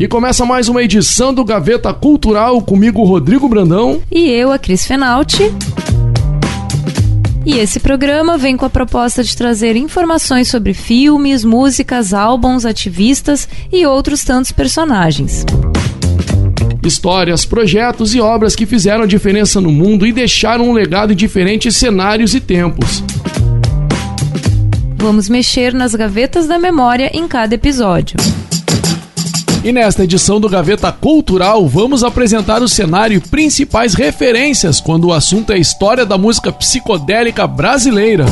E começa mais uma edição do Gaveta Cultural comigo, Rodrigo Brandão. E eu, a Cris Fenalti. E esse programa vem com a proposta de trazer informações sobre filmes, músicas, álbuns, ativistas e outros tantos personagens. Histórias, projetos e obras que fizeram diferença no mundo e deixaram um legado em diferentes cenários e tempos. Vamos mexer nas gavetas da memória em cada episódio. E nesta edição do Gaveta Cultural, vamos apresentar o cenário e principais referências quando o assunto é a história da música psicodélica brasileira.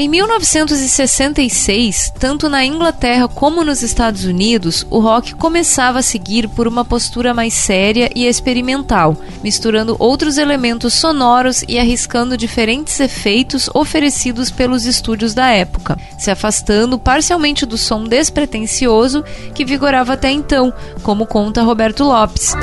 Em 1966, tanto na Inglaterra como nos Estados Unidos, o rock começava a seguir por uma postura mais séria e experimental, misturando outros elementos sonoros e arriscando diferentes efeitos oferecidos pelos estúdios da época, se afastando parcialmente do som despretensioso que vigorava até então, como conta Roberto Lopes.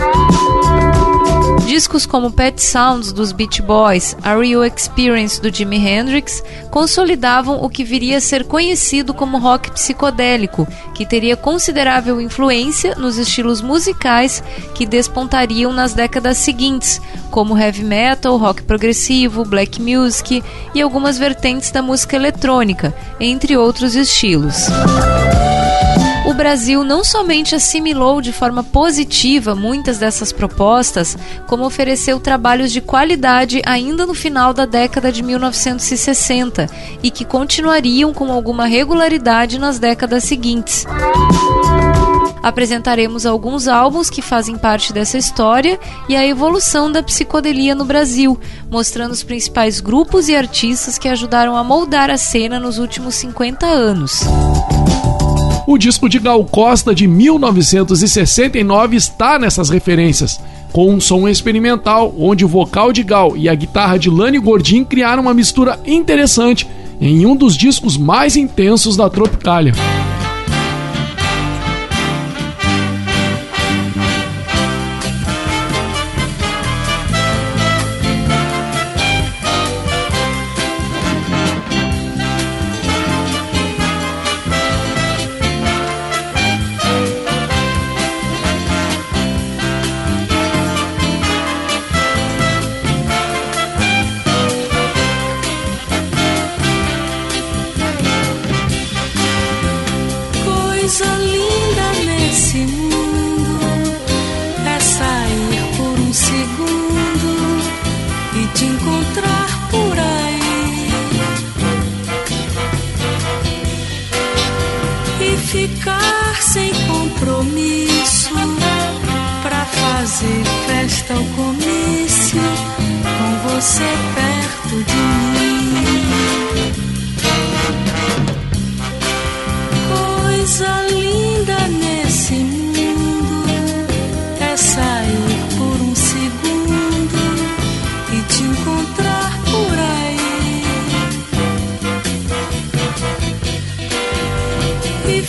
Discos como Pet Sounds dos Beach Boys, A Real Experience do Jimi Hendrix consolidavam o que viria a ser conhecido como rock psicodélico, que teria considerável influência nos estilos musicais que despontariam nas décadas seguintes, como heavy metal, rock progressivo, black music e algumas vertentes da música eletrônica, entre outros estilos Brasil não somente assimilou de forma positiva muitas dessas propostas, como ofereceu trabalhos de qualidade ainda no final da década de 1960 e que continuariam com alguma regularidade nas décadas seguintes. Apresentaremos alguns álbuns que fazem parte dessa história e a evolução da psicodelia no Brasil, mostrando os principais grupos e artistas que ajudaram a moldar a cena nos últimos 50 anos. O disco de Gal Costa de 1969 está nessas referências, com um som experimental onde o vocal de Gal e a guitarra de Lani Gordin criaram uma mistura interessante em um dos discos mais intensos da Tropicália.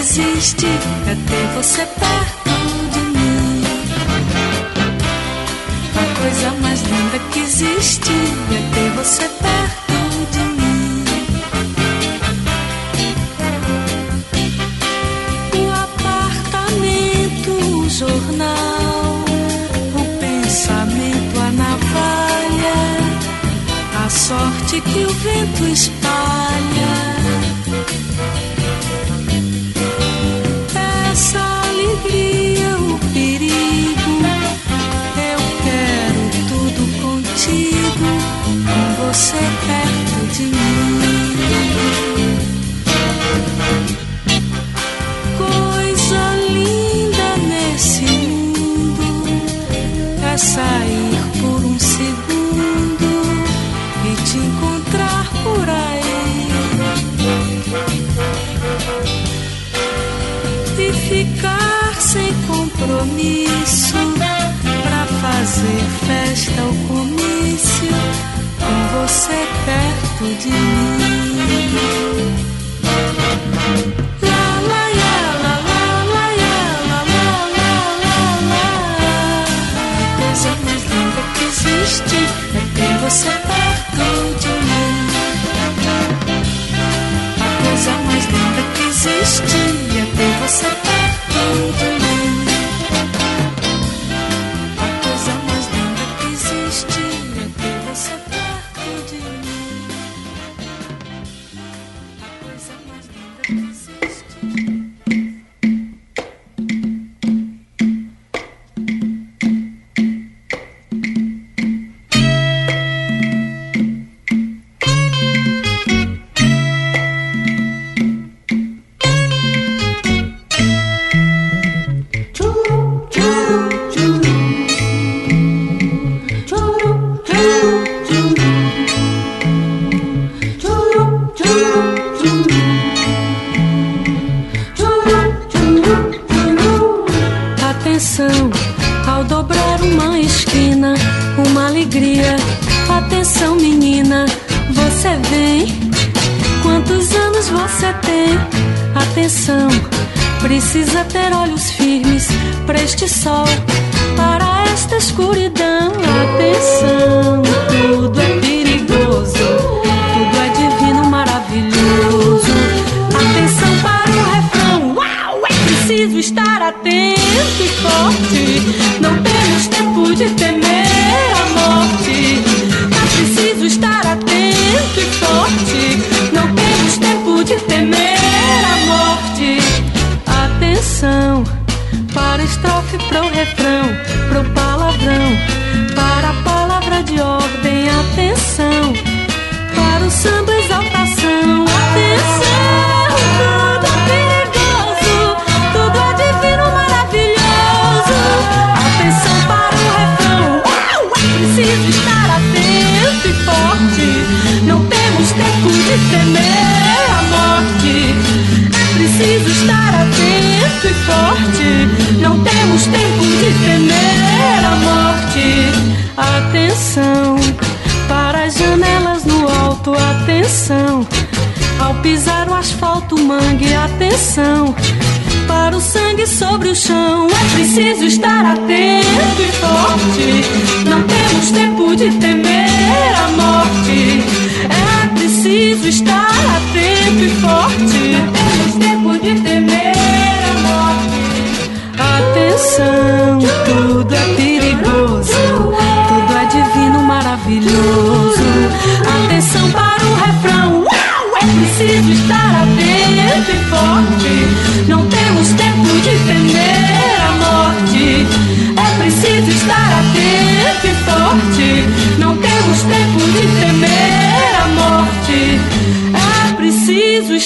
existe é ter você perto de mim. A coisa mais linda que existe é ter você perto de mim. O apartamento, o jornal, o pensamento, a navalha, a sorte que o vento espalha sair por um segundo e te encontrar por aí. e ficar sem compromisso pra fazer festa ou comício com você perto de mim. Estrofe, pro refrão, Atenção para as janelas no alto, atenção. Ao pisar o asfalto, mangue, atenção. Para o sangue sobre o chão, é preciso estar atento e forte. Não temos tempo de temer a morte. É preciso estar atento e forte.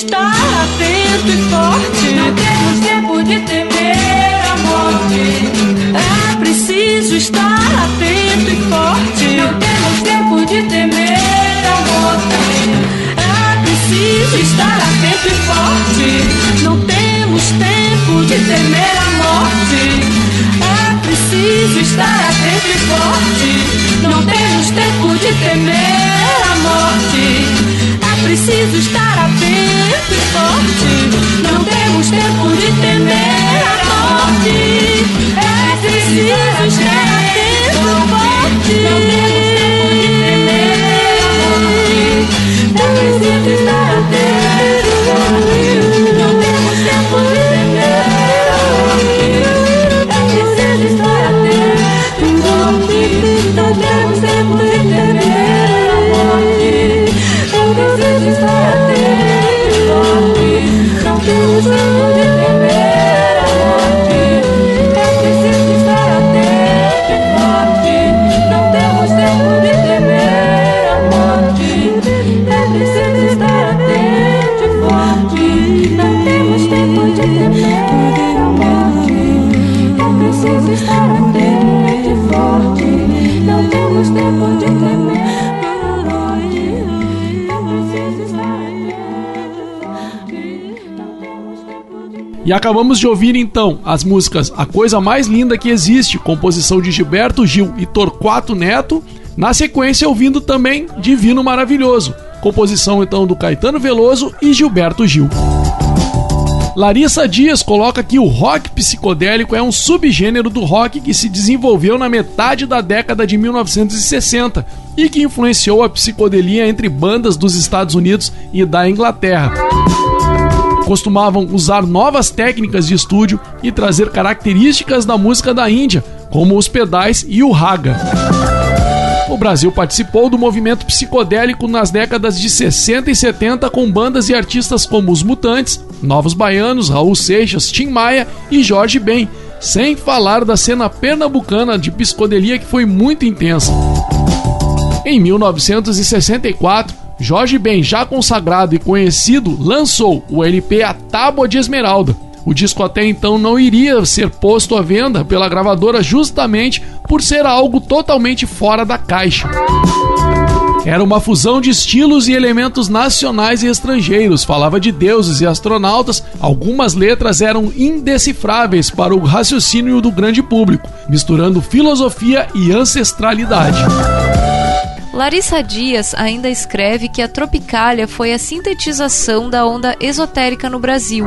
Estar atento e forte. Não temos tempo de temer a morte. É preciso estar atento e forte. Não temos tempo de temer a morte. É preciso estar atento e forte. Não temos tempo de temer a morte. É preciso estar atento e forte. Não temos tempo de temer a morte. Preciso estar atento e forte. Não temos tempo acabamos de ouvir então as músicas A Coisa Mais Linda Que Existe, composição de Gilberto Gil e Torquato Neto. Na sequência, ouvindo também Divino Maravilhoso, composição então do Caetano Veloso e Gilberto Gil. Larissa Dias coloca que o rock psicodélico é um subgênero do rock que se desenvolveu na metade da década de 1960 e que influenciou a psicodelia entre bandas dos Estados Unidos e da Inglaterra costumavam usar novas técnicas de estúdio e trazer características da música da Índia, como os pedais e o raga. O Brasil participou do movimento psicodélico nas décadas de 60 e 70 com bandas e artistas como Os Mutantes, Novos Baianos, Raul Seixas, Tim Maia e Jorge Ben, sem falar da cena pernambucana de psicodelia que foi muito intensa. Em 1964, Jorge Ben, já consagrado e conhecido, lançou o LP A Tábua de Esmeralda. O disco até então não iria ser posto à venda pela gravadora justamente por ser algo totalmente fora da caixa. Era uma fusão de estilos e elementos nacionais e estrangeiros, falava de deuses e astronautas, algumas letras eram indecifráveis para o raciocínio do grande público, misturando filosofia e ancestralidade. Larissa Dias ainda escreve que a Tropicália foi a sintetização da onda esotérica no Brasil.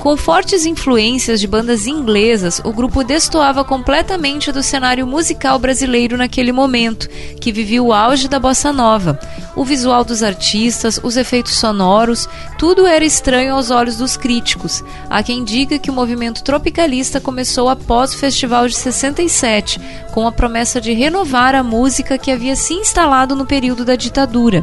Com fortes influências de bandas inglesas, o grupo destoava completamente do cenário musical brasileiro naquele momento, que vivia o auge da bossa nova. O visual dos artistas, os efeitos sonoros, tudo era estranho aos olhos dos críticos. Há quem diga que o movimento tropicalista começou após o Festival de 67, com a promessa de renovar a música que havia se instalado no período da ditadura.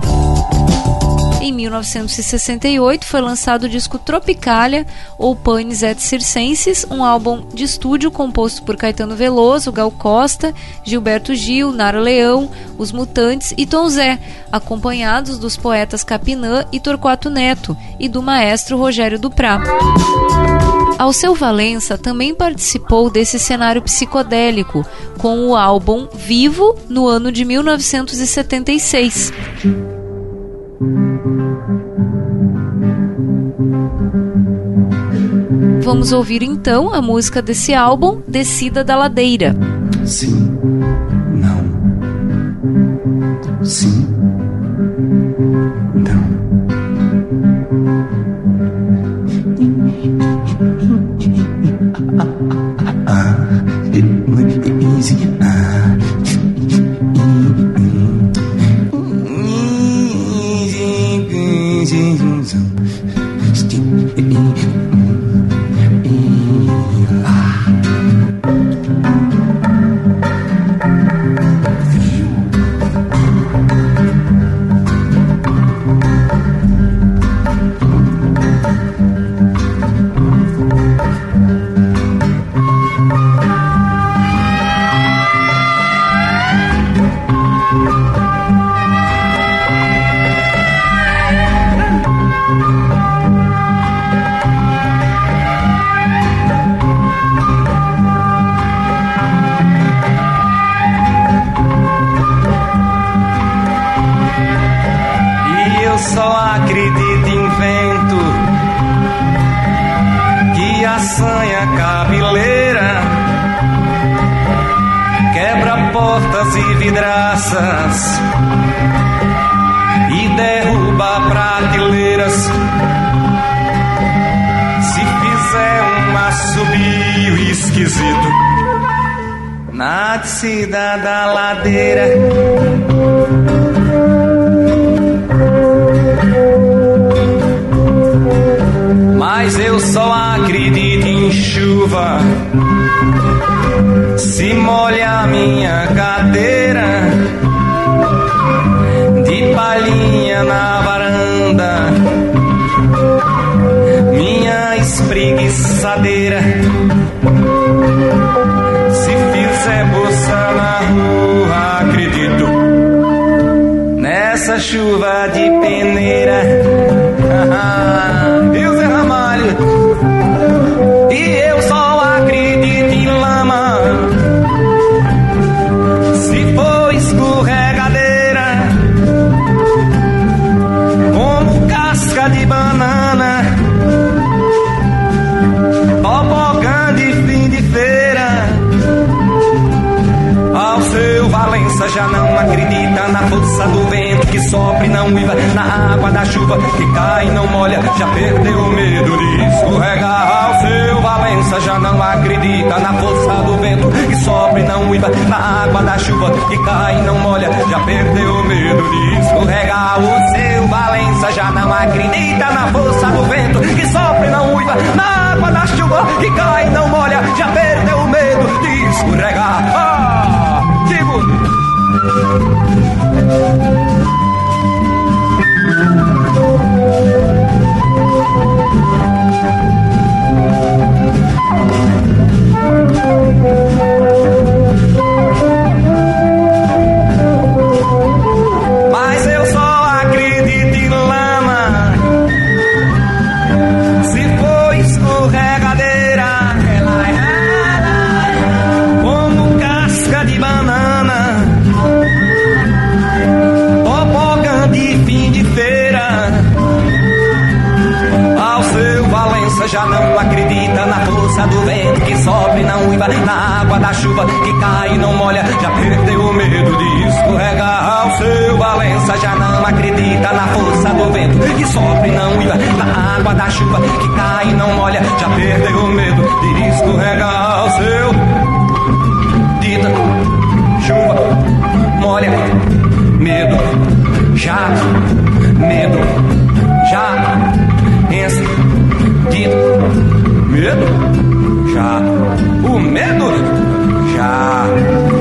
Em 1968 foi lançado o disco Tropicalia, ou Panis et Circenses, um álbum de estúdio composto por Caetano Veloso, Gal Costa, Gilberto Gil, Nara Leão, Os Mutantes e Tom Zé, acompanhados dos poetas Capinã e Torquato Neto e do maestro Rogério Duprá. Alceu Valença também participou desse cenário psicodélico com o álbum Vivo no ano de 1976. Vamos ouvir então a música desse álbum, Descida da Ladeira. Sim, não. Sim, não. Já não acredita na força do vento que sopra e não uiva, na água da chuva que cai e não molha, já perdeu o medo de escorregar. O seu Valença já não acredita na força do vento que sopra e não uiva, na água da chuva que cai e não molha, já perdeu o medo de escorregar. O seu Valença já não acredita na força do vento que sopra e não uiva, na água da chuva que cai e não molha, já perdeu o medo de escorregar. thank you sopra e não uiva na água da chuva que cai e não molha. Já perdeu o medo de escorregar. Ao seu Valença já não acredita na força do vento que sopra e não uiva na água da chuva que cai e não molha. Já perdeu o medo de escorregar. Ao seu dita chuva molha medo já medo já pensa dito medo já o medo já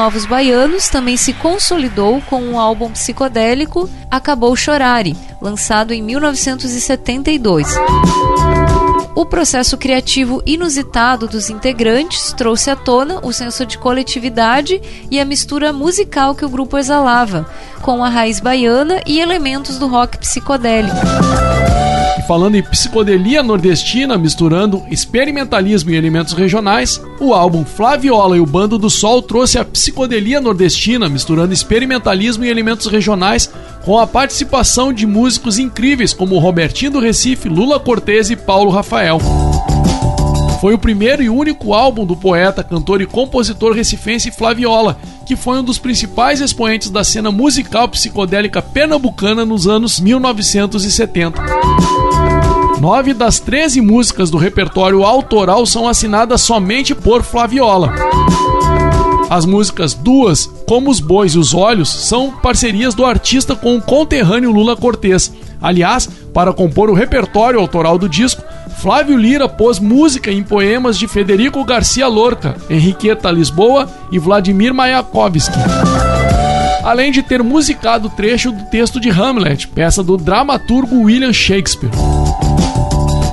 Novos Baianos também se consolidou com um álbum psicodélico Acabou Chorare, lançado em 1972. O processo criativo inusitado dos integrantes trouxe à tona o senso de coletividade e a mistura musical que o grupo exalava, com a raiz baiana e elementos do rock psicodélico. Falando em psicodelia nordestina, misturando experimentalismo e elementos regionais, o álbum Flaviola e o Bando do Sol trouxe a psicodelia nordestina, misturando experimentalismo e elementos regionais, com a participação de músicos incríveis como Robertinho do Recife, Lula Cortez e Paulo Rafael. Foi o primeiro e único álbum do poeta, cantor e compositor recifense Flaviola, que foi um dos principais expoentes da cena musical psicodélica pernambucana nos anos 1970. Nove das 13 músicas do repertório autoral são assinadas somente por Flaviola. As músicas Duas, Como os Bois e os Olhos, são parcerias do artista com o conterrâneo Lula Cortez. Aliás, para compor o repertório autoral do disco, Flávio Lira pôs música em poemas de Federico Garcia Lorca, Henriqueta Lisboa e Vladimir Mayakovsky. Além de ter musicado trecho do texto de Hamlet, peça do dramaturgo William Shakespeare.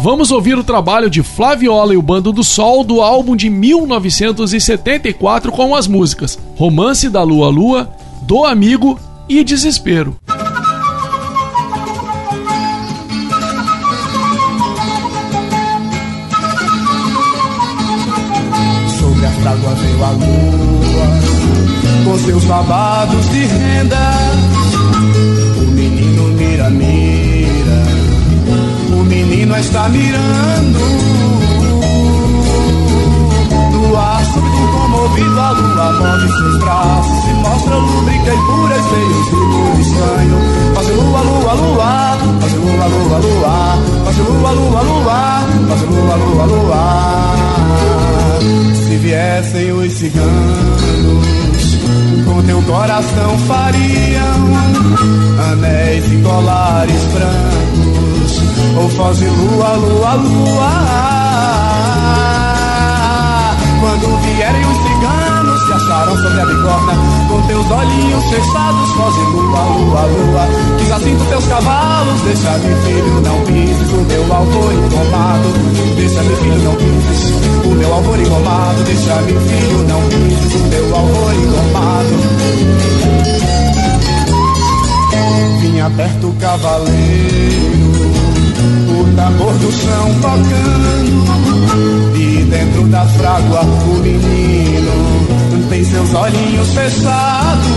Vamos ouvir o trabalho de Flaviola e o Bando do Sol do álbum de 1974 com as músicas Romance da Lua Lua, Do Amigo e Desespero. Sobre as tábuas veio a lua Com seus babados de renda está mirando. No ar súbito comovido A lua move seus braços Se mostra lúbrica e pura E seus vibros estranho. Faz lua, lua, lua Faz lua, lua, lua. Faz lua, lua, lua Faz lua, lua, lua. Se viessem os ciganos, com teu coração fariam anéis e colares brancos, ou foz e lua, lua, lua. Quando vierem os ciganos, se acharam sobre a bigorna, com teus olhinhos fechados, foz e lua, lua, lua. Quis assim teus cavalos, deixa-me, filho, não pises o meu alvor engomado. Deixa-me, filho, não pises o meu alvor engomado. Deixa-me, filho, não pises o meu alvor engomado. Vinha perto o cavaleiro o tambor do chão tocando, e dentro da frágua o menino tem seus olhinhos fechados.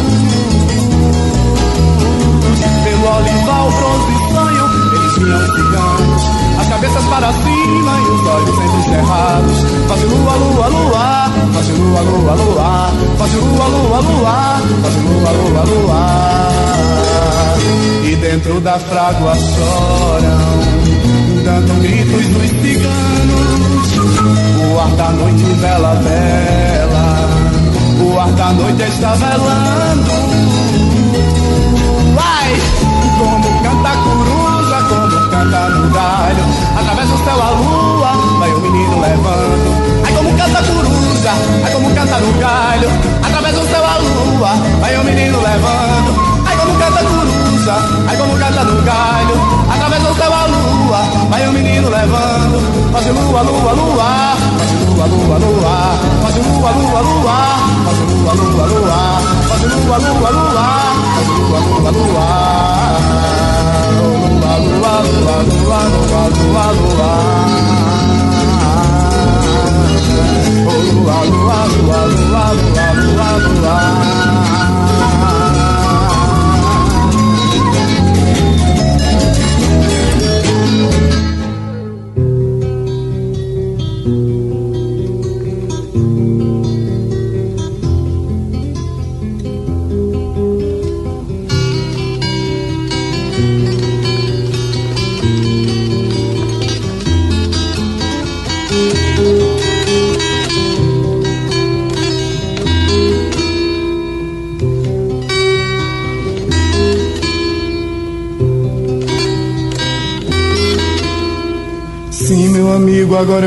Pelo olival bronze sonho, eles vinham ciganos, as cabeças para cima e os olhos sempre cerrados. Faz lua, lua, lua, faz lua, lua, lua, faz lua, lua, lua, faz lua, lua, lua. E dentro da frágua choram, dando gritos dos ciganos. O ar da noite vela, vela, o ar da noite está velando. Vai, como canta a coruja, como canta no lua, lua, lua, lua, lua, lua, lua, lua. Oh, lua, lua, lua, lua, lua, lua, lua.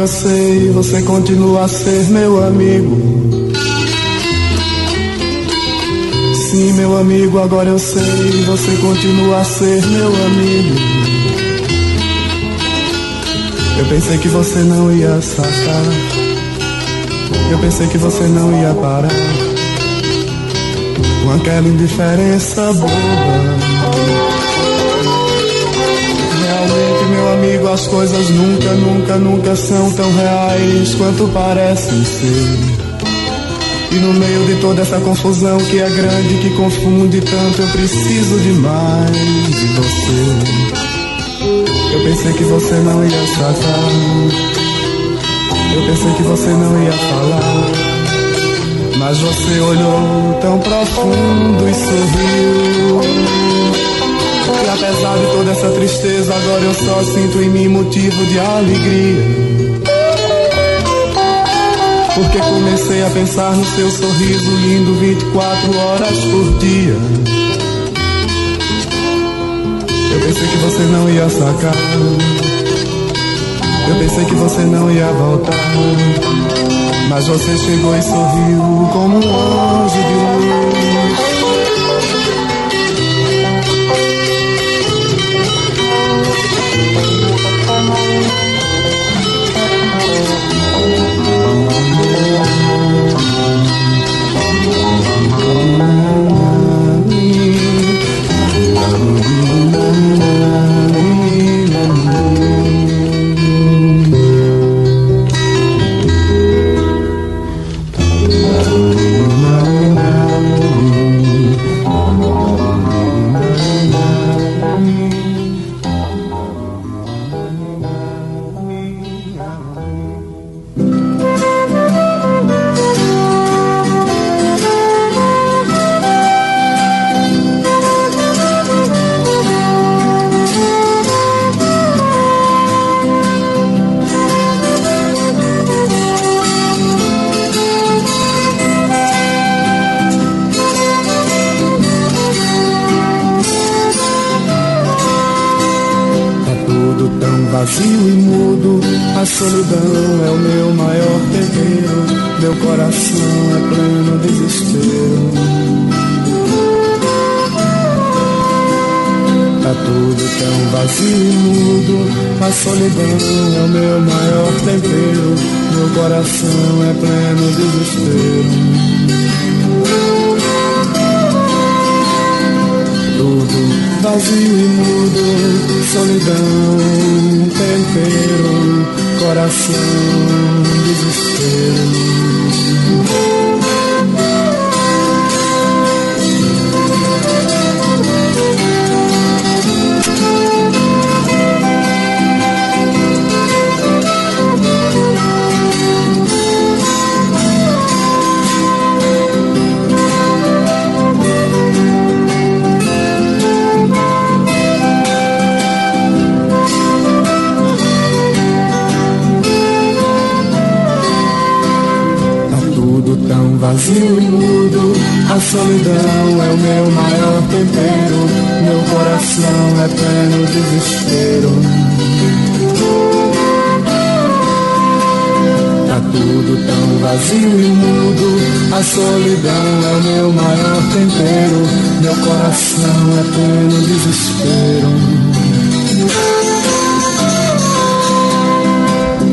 Amigo, agora eu sei, você continua a ser meu amigo. Sim, meu amigo, agora eu sei, você continua a ser meu amigo. Eu pensei que você não ia sacar. Eu pensei que você não ia parar. Com aquela indiferença boba amigo, as coisas nunca, nunca, nunca são tão reais quanto parecem ser. E no meio de toda essa confusão que é grande, que confunde tanto, eu preciso demais de você. Eu pensei que você não ia sacar. Eu pensei que você não ia falar. Mas você olhou tão profundo e sorriu. E apesar de toda essa tristeza, agora eu só sinto em mim motivo de alegria. Porque comecei a pensar no seu sorriso lindo 24 horas por dia. Eu pensei que você não ia sacar. Eu pensei que você não ia voltar. Mas você chegou e sorriu como um anjo de luz. solidão é o meu maior tempero, meu coração é pleno desespero. Tudo vazio e mudo, solidão, tempero, coração, desespero. Vazio e mudo. A solidão é o meu maior tempero. Meu coração é pleno desespero. Tá tudo tão vazio e mudo. A solidão é o meu maior tempero. Meu coração é pleno desespero.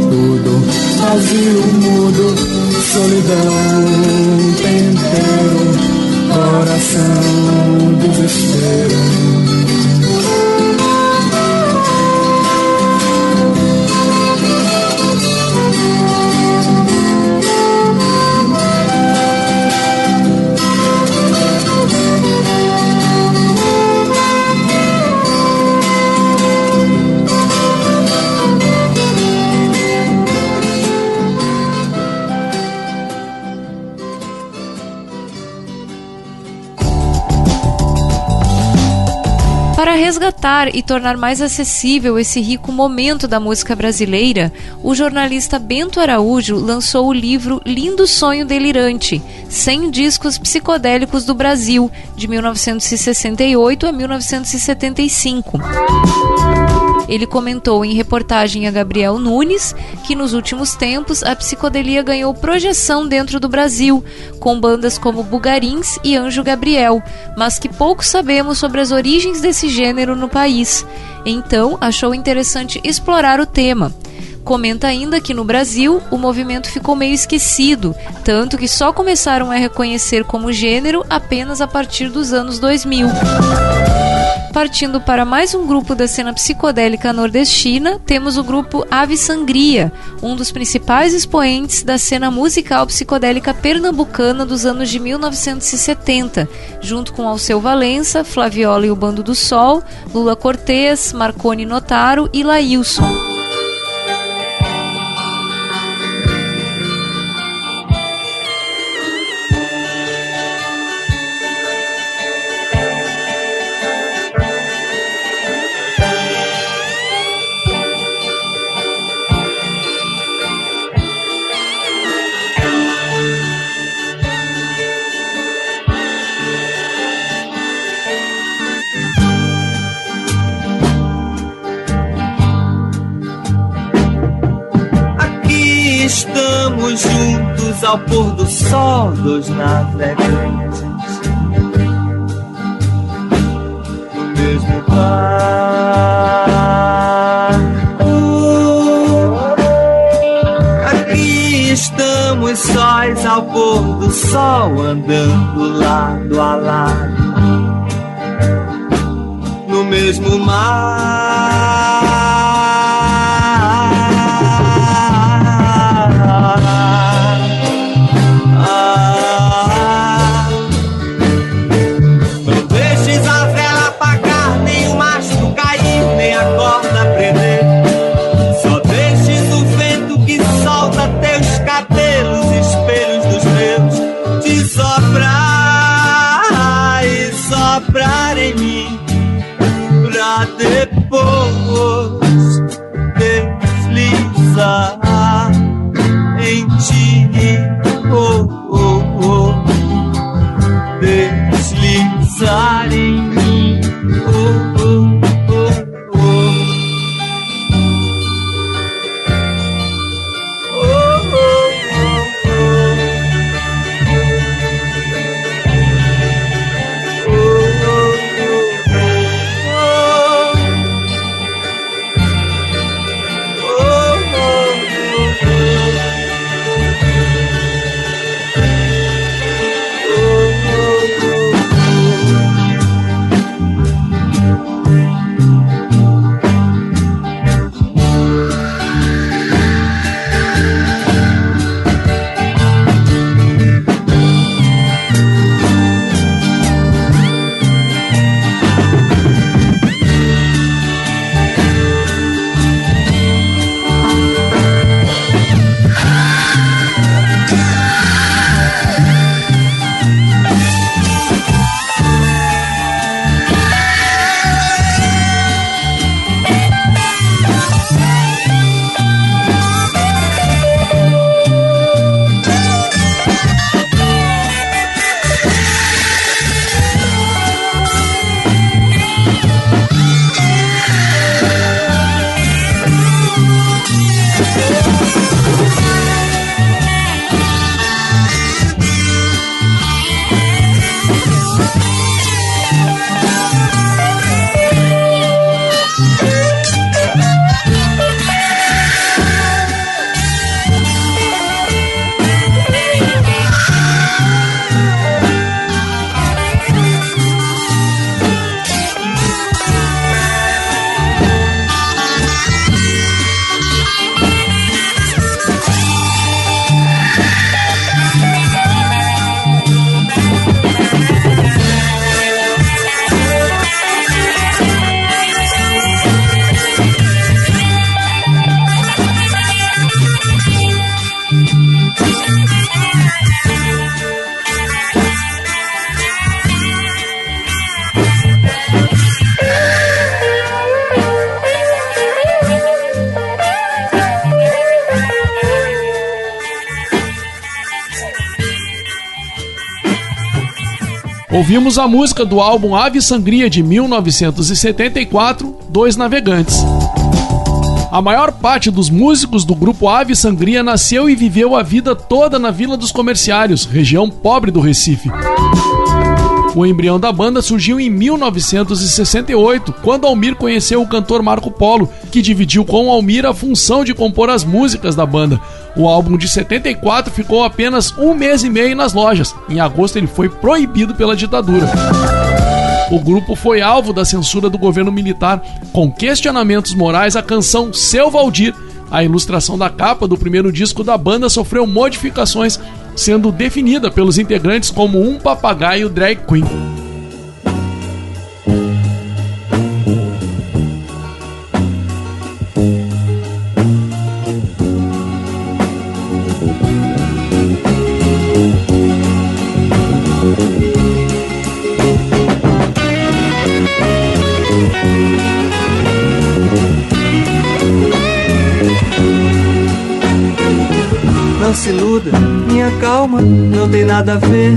Tudo vazio, mudo solidão, tempero, coração, desespero. Resgatar e tornar mais acessível esse rico momento da música brasileira, o jornalista Bento Araújo lançou o livro Lindo Sonho Delirante: 100 discos psicodélicos do Brasil, de 1968 a 1975. Ele comentou em reportagem a Gabriel Nunes que nos últimos tempos a psicodelia ganhou projeção dentro do Brasil, com bandas como Bugarins e Anjo Gabriel, mas que pouco sabemos sobre as origens desse gênero no país. Então, achou interessante explorar o tema. Comenta ainda que no Brasil o movimento ficou meio esquecido, tanto que só começaram a reconhecer como gênero apenas a partir dos anos 2000 partindo para mais um grupo da cena psicodélica nordestina, temos o grupo Ave Sangria, um dos principais expoentes da cena musical psicodélica pernambucana dos anos de 1970, junto com Alceu Valença, Flaviola e o Bando do Sol, Lula Cortez, Marconi Notaro e Laílson. Ao pôr do sol dos navegantes. No mesmo bar. Aqui estamos sóis ao pôr do sol, andando lado a lado. No mesmo mar. Ouvimos a música do álbum Ave Sangria de 1974, Dois Navegantes. A maior parte dos músicos do grupo Ave Sangria nasceu e viveu a vida toda na Vila dos Comerciários, região pobre do Recife. O embrião da banda surgiu em 1968, quando Almir conheceu o cantor Marco Polo, que dividiu com Almir a função de compor as músicas da banda. O álbum de 74 ficou apenas um mês e meio nas lojas. Em agosto ele foi proibido pela ditadura. O grupo foi alvo da censura do governo militar, com questionamentos morais à canção Seu Valdir. A ilustração da capa do primeiro disco da banda sofreu modificações sendo definida pelos integrantes como um papagaio drag queen. Não tem nada a ver.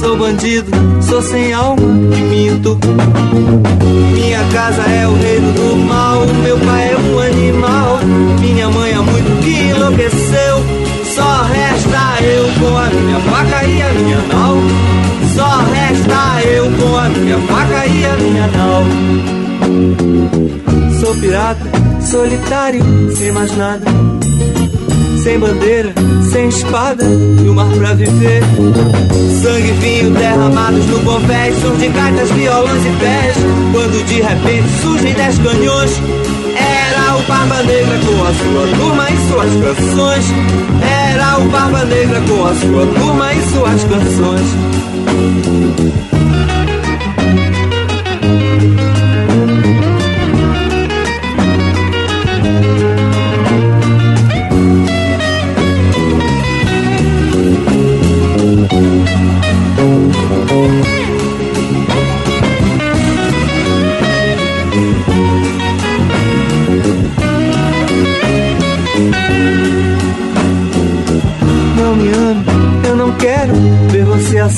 Sou bandido, sou sem alma e minto. Minha casa é o reino do mal, meu pai é um animal. Minha mãe há muito que enlouqueceu. Só resta eu com a minha faca e a minha nau. Só resta eu com a minha faca e a minha nau. Sou pirata, solitário, sem mais nada sem bandeira, sem espada e o mar pra viver. Sangue e vinho derramados no convés, surgem gaitas, violões e pés. Quando de repente surgem dez canhões, era o Barba Negra com a sua turma e suas canções. Era o Barba Negra com a sua turma e suas canções.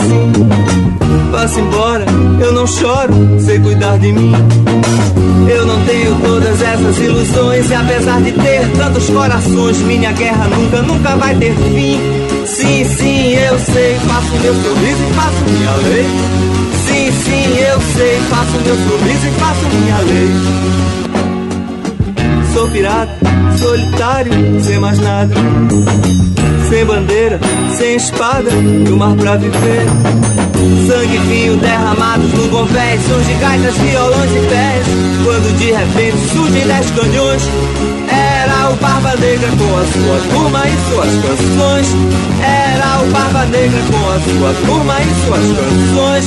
Assim. Vá-se embora, eu não choro, sei cuidar de mim. Eu não tenho todas essas ilusões, e apesar de ter tantos corações, minha guerra nunca, nunca vai ter fim. Sim, sim, eu sei, faço meu sorriso e faço minha lei. Sim, sim, eu sei, faço meu sorriso e faço minha lei. Sou pirata, solitário, sem mais nada. Sem bandeira, sem espada e o mar pra viver. Sangue vinho derramados no convés, surgem gaitas, violões e pés. Quando de repente surgem dez canhões, era o Barba Negra com a sua turma e suas canções. Era o Barba Negra com a sua turma e suas canções.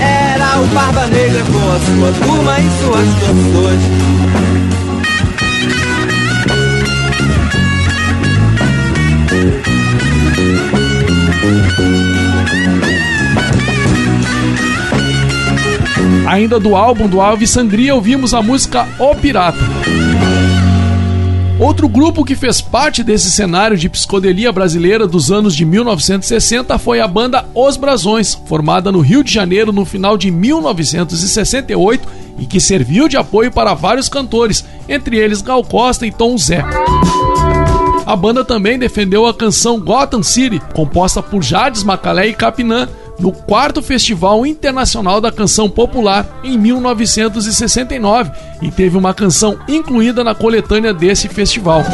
Era o Barba Negra com a sua turma e suas canções. Ainda do álbum do Alves Sangria, ouvimos a música O Pirata. Outro grupo que fez parte desse cenário de psicodelia brasileira dos anos de 1960 foi a banda Os Brasões, formada no Rio de Janeiro no final de 1968 e que serviu de apoio para vários cantores, entre eles Gal Costa e Tom Zé. A banda também defendeu a canção Gotham City, composta por Jades Macalé e Capinã, no quarto Festival Internacional da Canção Popular em 1969 e teve uma canção incluída na coletânea desse festival.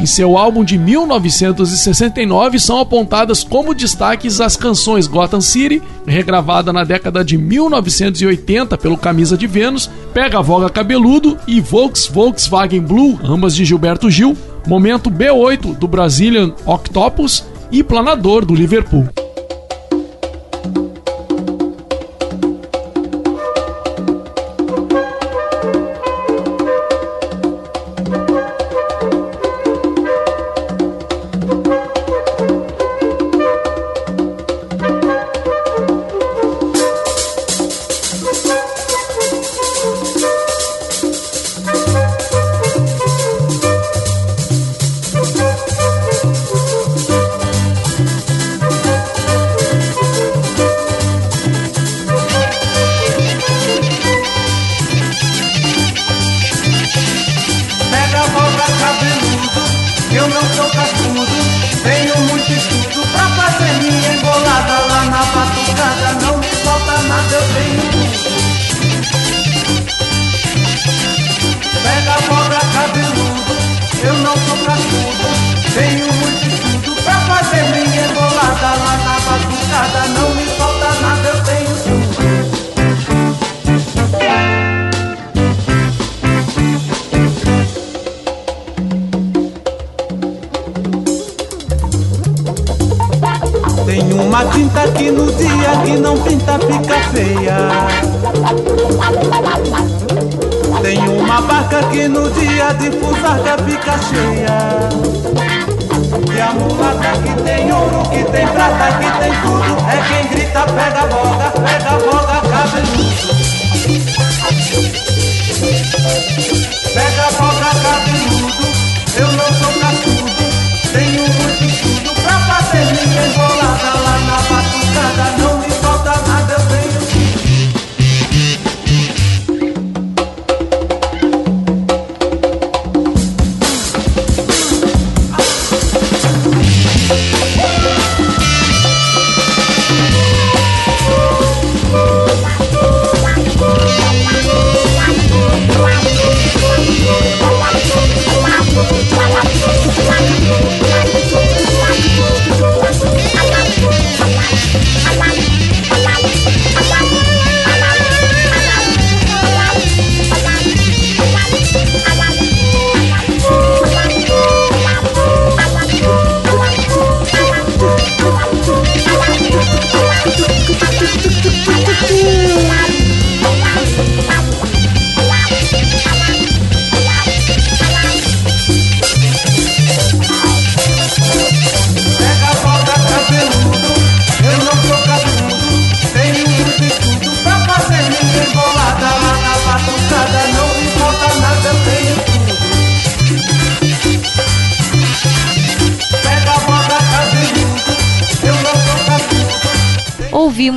Em seu álbum de 1969 são apontadas como destaques as canções Gotham City, regravada na década de 1980 pelo Camisa de Vênus, Pega Voga Cabeludo e Volks Volkswagen Blue, ambas de Gilberto Gil, Momento B8 do Brazilian Octopus e Planador do Liverpool.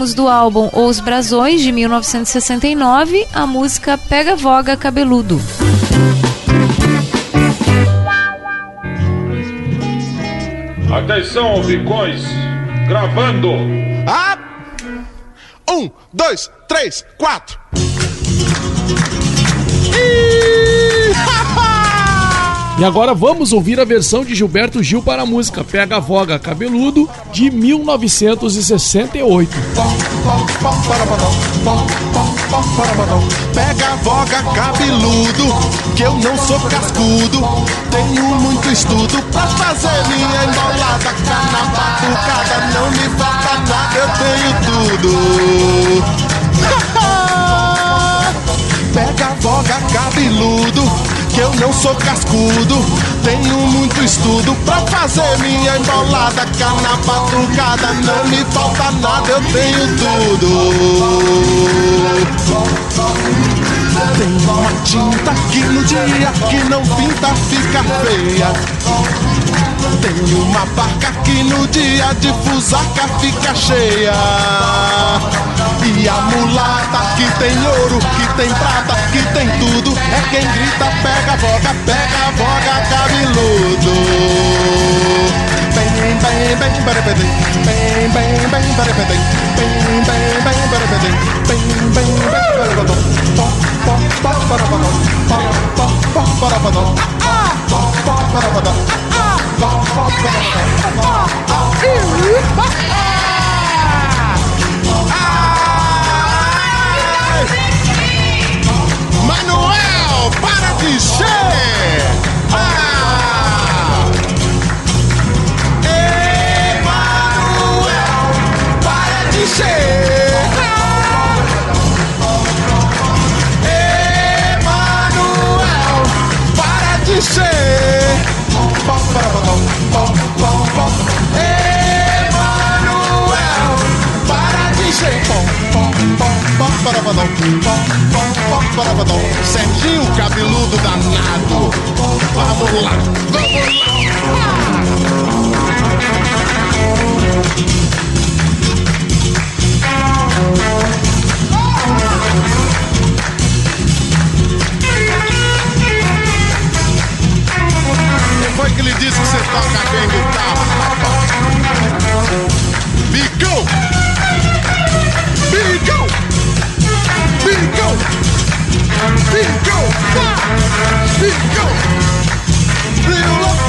Do álbum Os Brasões, de 1969, a música Pega Voga Cabeludo. Atenção, Vicões, gravando. Ah! Um, dois, três, quatro. E agora vamos ouvir a versão de Gilberto Gil para a música Pega a Voga Cabeludo, de 1968. Pega a voga cabeludo, que eu não sou cascudo. Tenho muito estudo pra fazer minha embolada. Cá na batucada não me falta nada, eu tenho tudo. Pega a voga cabeludo, que eu não sou cascudo. Tenho muito estudo pra fazer minha embolada. Cá na batucada não me falta nada, eu tenho tudo. Tem uma tinta que no dia que não pinta fica feia. Tem uma barca que no dia de fusaca fica cheia. E a mulata que tem ouro, que tem prata, que tem tudo. É quem grita, pega, voga, pega, voga, cabeludo. Bem, bem, bem. Bem, bem, bem. Bem, bem, bem. Bem, bem, bem, Manuel, para de ser! Ah! Serginho cabeludo danado. Vamos lá, vamos lá. Quem foi que lhe disse que você toca bem guitarra, rapaz? Bicão! Bingo! Bingo! Bingo! Dribble up!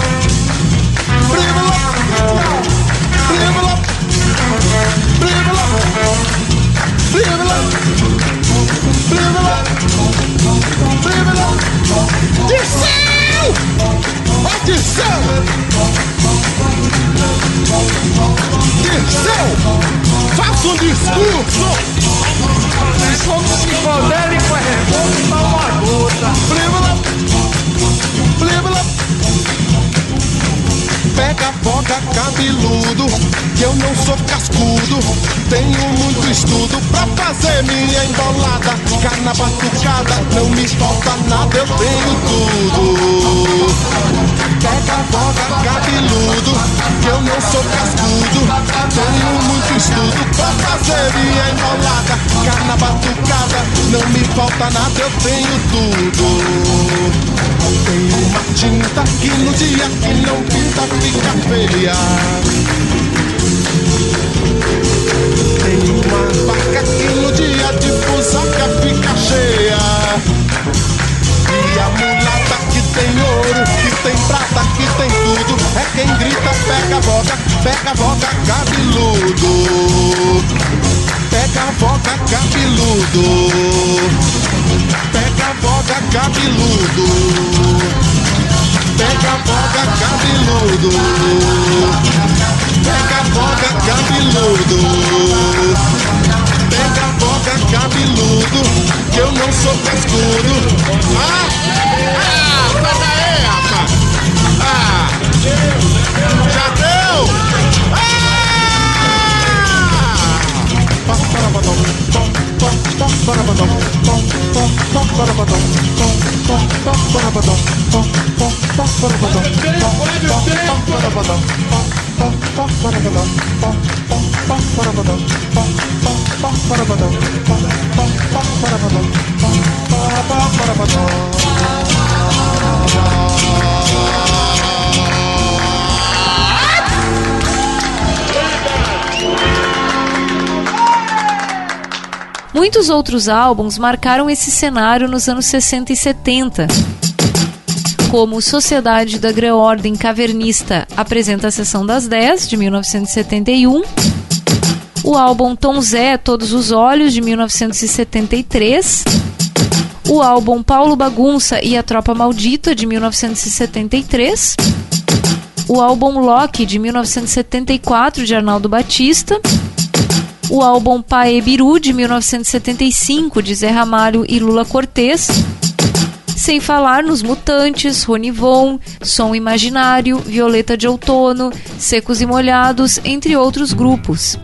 Dribble up! Dribble up! Dribble up! Dribble up! Dribble up! Dribble up! Desceu! Atenção! Desceu! Faça um discurso! Como psicodélico é revolta uma gota. Blibla, blibla. Pega, boga, cabeludo, que eu não sou cascudo. Tenho muito estudo pra fazer minha embolada. Carna batucada, não me falta nada, eu tenho tudo. Cabeludo, que eu não sou cascudo. Tenho muito estudo pra fazer minha embolada. Carna batucada, não me falta nada, eu tenho tudo. Tenho uma tinta que no dia que não pinta fica feia. Tenho uma vaca que no dia de fusaca fica cheia. E a tem ouro, que tem prata, que tem tudo. É quem grita, pega a boca, pega a boca, cabeludo. Pega a boca, cabeludo. Pega a boca, cabeludo. Pega a boca, cabeludo. Pega a boca, cabeludo. Pega a boca, cabeludo. Que eu não sou cascudo. Ah! Ah! Ba-ba-ba-ba-ba Muitos outros álbuns marcaram esse cenário nos anos 60 e 70, como Sociedade da Greordem Cavernista apresenta a Sessão das 10, de 1971, o álbum Tom Zé Todos os Olhos, de 1973, o álbum Paulo Bagunça e a Tropa Maldita, de 1973, o álbum Loki, de 1974, de Arnaldo Batista, o álbum Pae Biru, de 1975, de Zé Ramalho e Lula Cortez, sem falar nos Mutantes, Ronivon, Som Imaginário, Violeta de Outono, Secos e Molhados, entre outros grupos.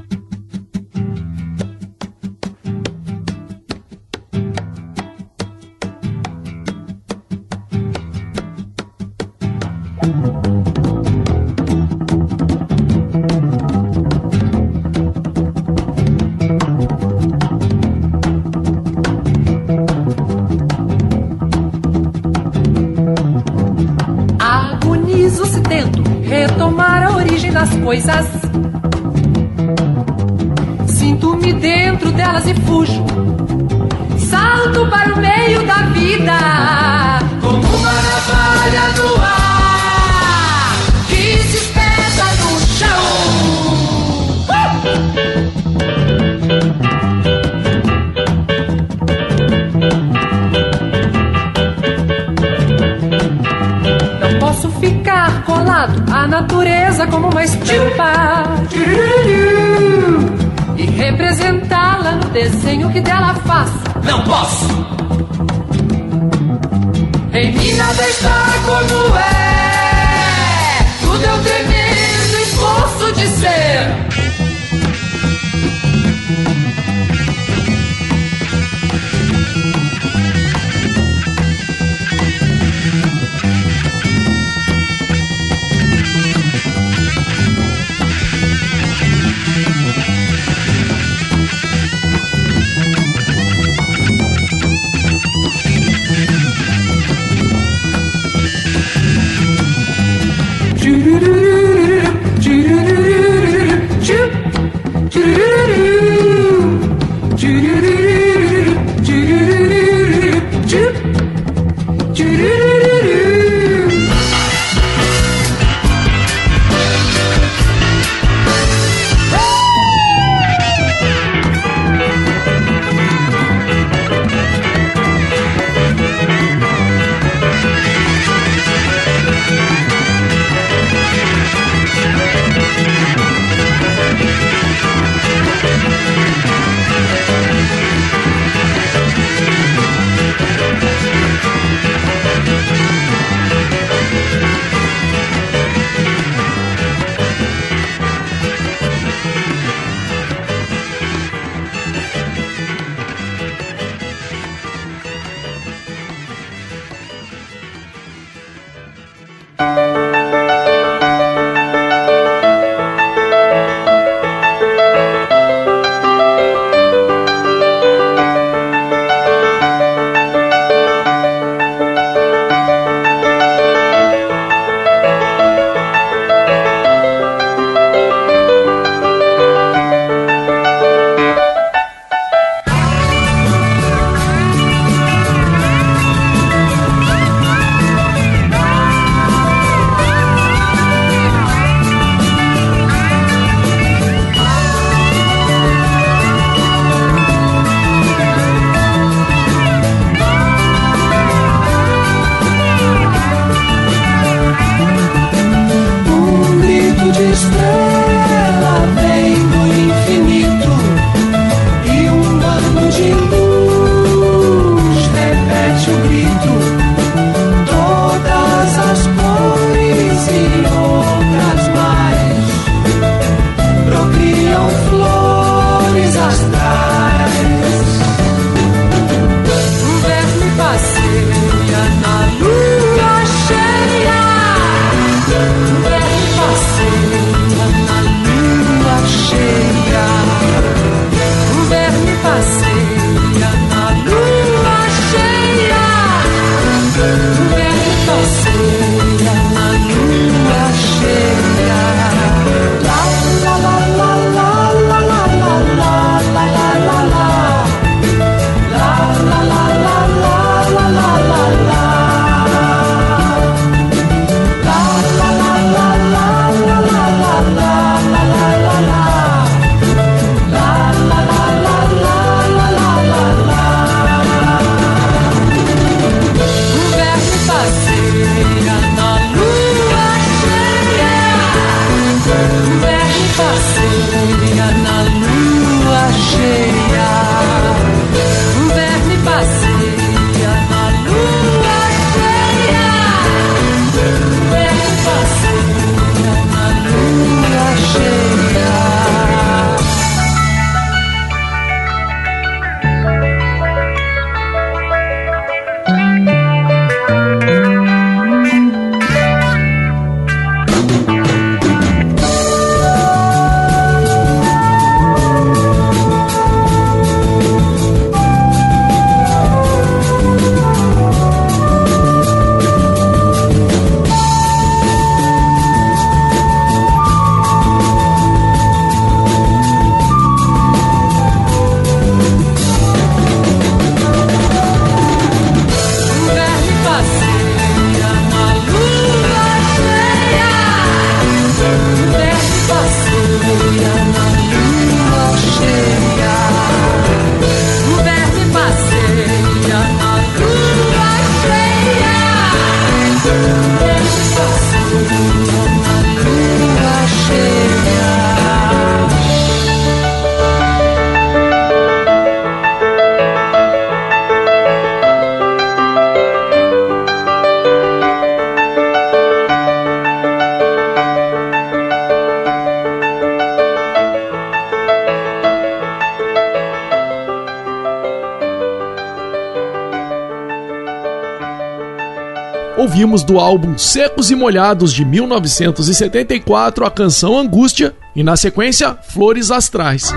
Ouvimos do álbum Secos e Molhados de 1974 a canção Angústia e na sequência Flores Astrais.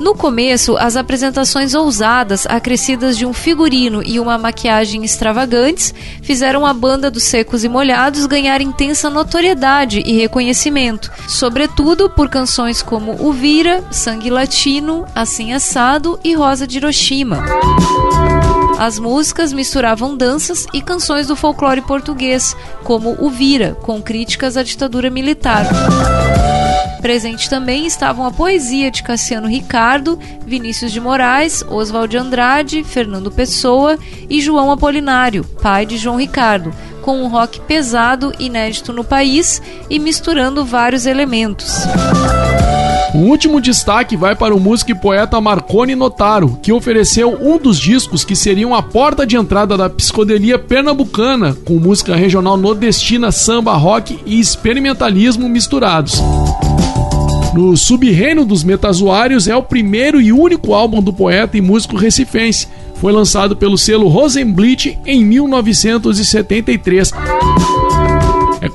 No começo, as apresentações ousadas, acrescidas de um figurino e uma maquiagem extravagantes, fizeram a banda dos Secos e Molhados ganhar intensa notoriedade e reconhecimento, sobretudo por canções como O Vira, Sangue Latino, Assim Assado e Rosa de Hiroshima. As músicas misturavam danças e canções do folclore português, como O Vira, com críticas à ditadura militar. Presente também estavam a poesia de Cassiano Ricardo, Vinícius de Moraes, Oswald de Andrade, Fernando Pessoa e João Apolinário, pai de João Ricardo, com um rock pesado, inédito no país e misturando vários elementos. O último destaque vai para o músico e poeta Marconi Notaro, que ofereceu um dos discos que seriam a porta de entrada da psicodelia pernambucana, com música regional nordestina, samba, rock e experimentalismo misturados. No Subreino dos Metazoários é o primeiro e único álbum do poeta e músico recifense. Foi lançado pelo selo Rosenblit em 1973.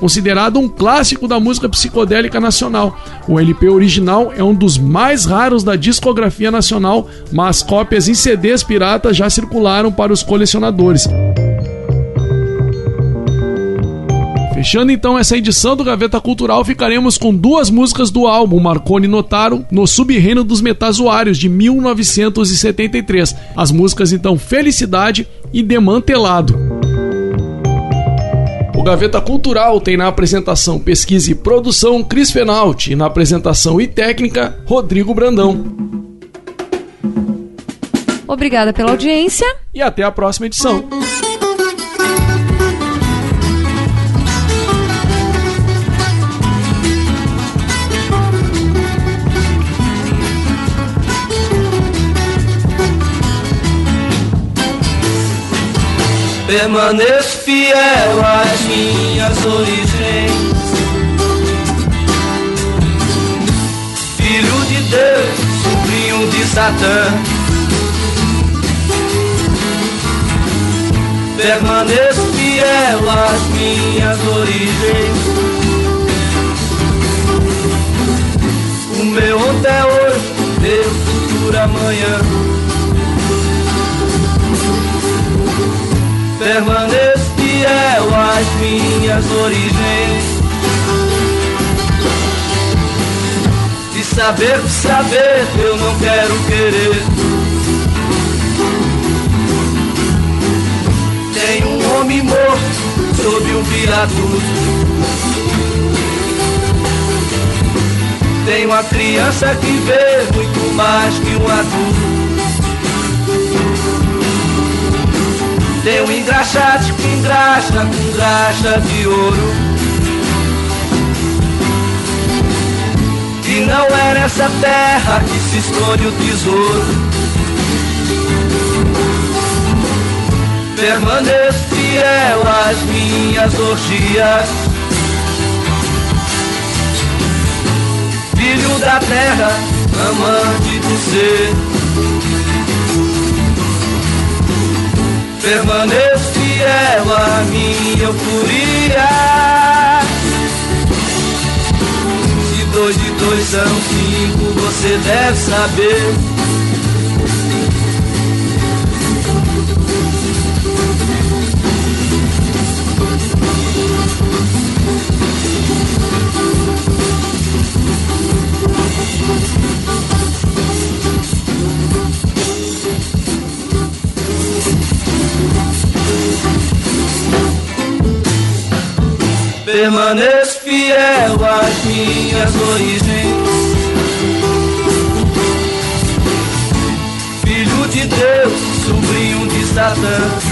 Considerado um clássico da música psicodélica nacional. O LP original é um dos mais raros da discografia nacional, mas cópias em CDs piratas já circularam para os colecionadores. Fechando então essa edição do Gaveta Cultural, ficaremos com duas músicas do álbum Marconi Notaro no Subreino dos Metazoários de 1973. As músicas então Felicidade e Demantelado. O Gaveta Cultural tem na apresentação, pesquisa e produção Cris Fenalti e na apresentação e técnica Rodrigo Brandão. Obrigada pela audiência e até a próxima edição. Permaneço fiel às minhas origens. Filho de Deus, sobrinho de Satã. Permaneço fiel às minhas origens. O meu ontem é hoje, meu futuro amanhã. Permaneço fiel às minhas origens. De saber, de saber, eu não quero querer. Tem um homem morto sob um viaduto. Tem uma criança que vê muito mais que um adulto. Tem um engraxate que engraxa com graxa de ouro. E não é nessa terra que se esconde o tesouro. Permaneço fiel às minhas orgias. Filho da terra, amante do ser. Permaneço fiel à minha euforia. Se dois de dois são cinco, você deve saber. Permaneço fiel às minhas origens. Filho de Deus, sobrinho de Satã.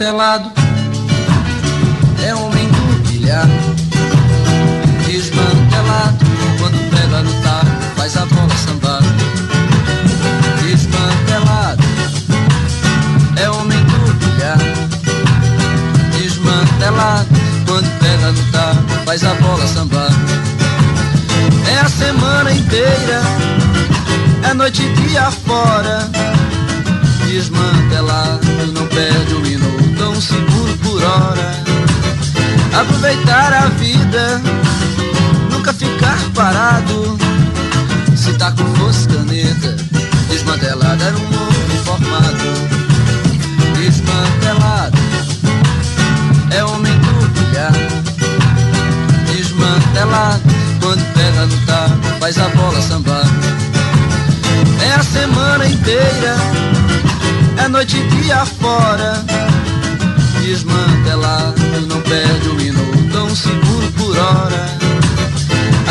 Desmantelado é homem do bilhar. Desmantelado quando pega no taco, faz a bola sambar. Desmantelado é homem do bilhar. Desmantelado quando pega no taco, faz a bola sambar. É a semana inteira, é noite e dia fora. Desmantelado, não perde um minuto tão seguro por hora. Aproveitar a vida, nunca ficar parado. Se tá com fosse caneta, desmantelado era um novo formado. Desmantelado é homem do bilhar. Desmantelado quando pega no taco, faz a bola sambar. É a semana inteira, é noite e dia fora desmantelado, não perde um minuto tão seguro por hora.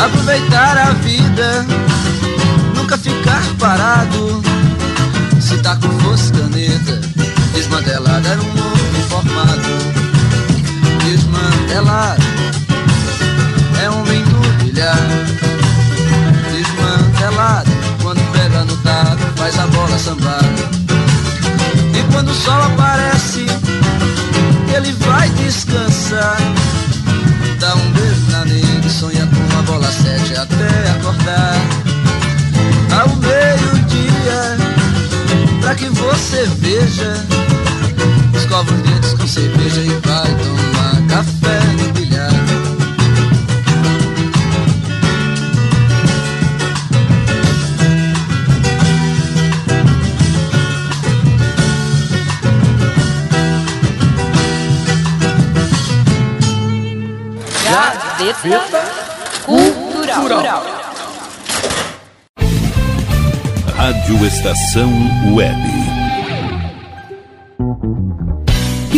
Aproveitar a vida, nunca ficar parado. Se tá com fosse caneta, desmantelado era um novo formado. Desmantelado é homem do bilhar. Desmantelado, quando pega no taco, faz a bola sambar. E quando o sol aparece, ele vai descansar. Dá um beijo na nega sonha com a bola sete até acordar. Ao meio-dia, pra que você veja, escova os dedos com cerveja e vai tomar Estação Web.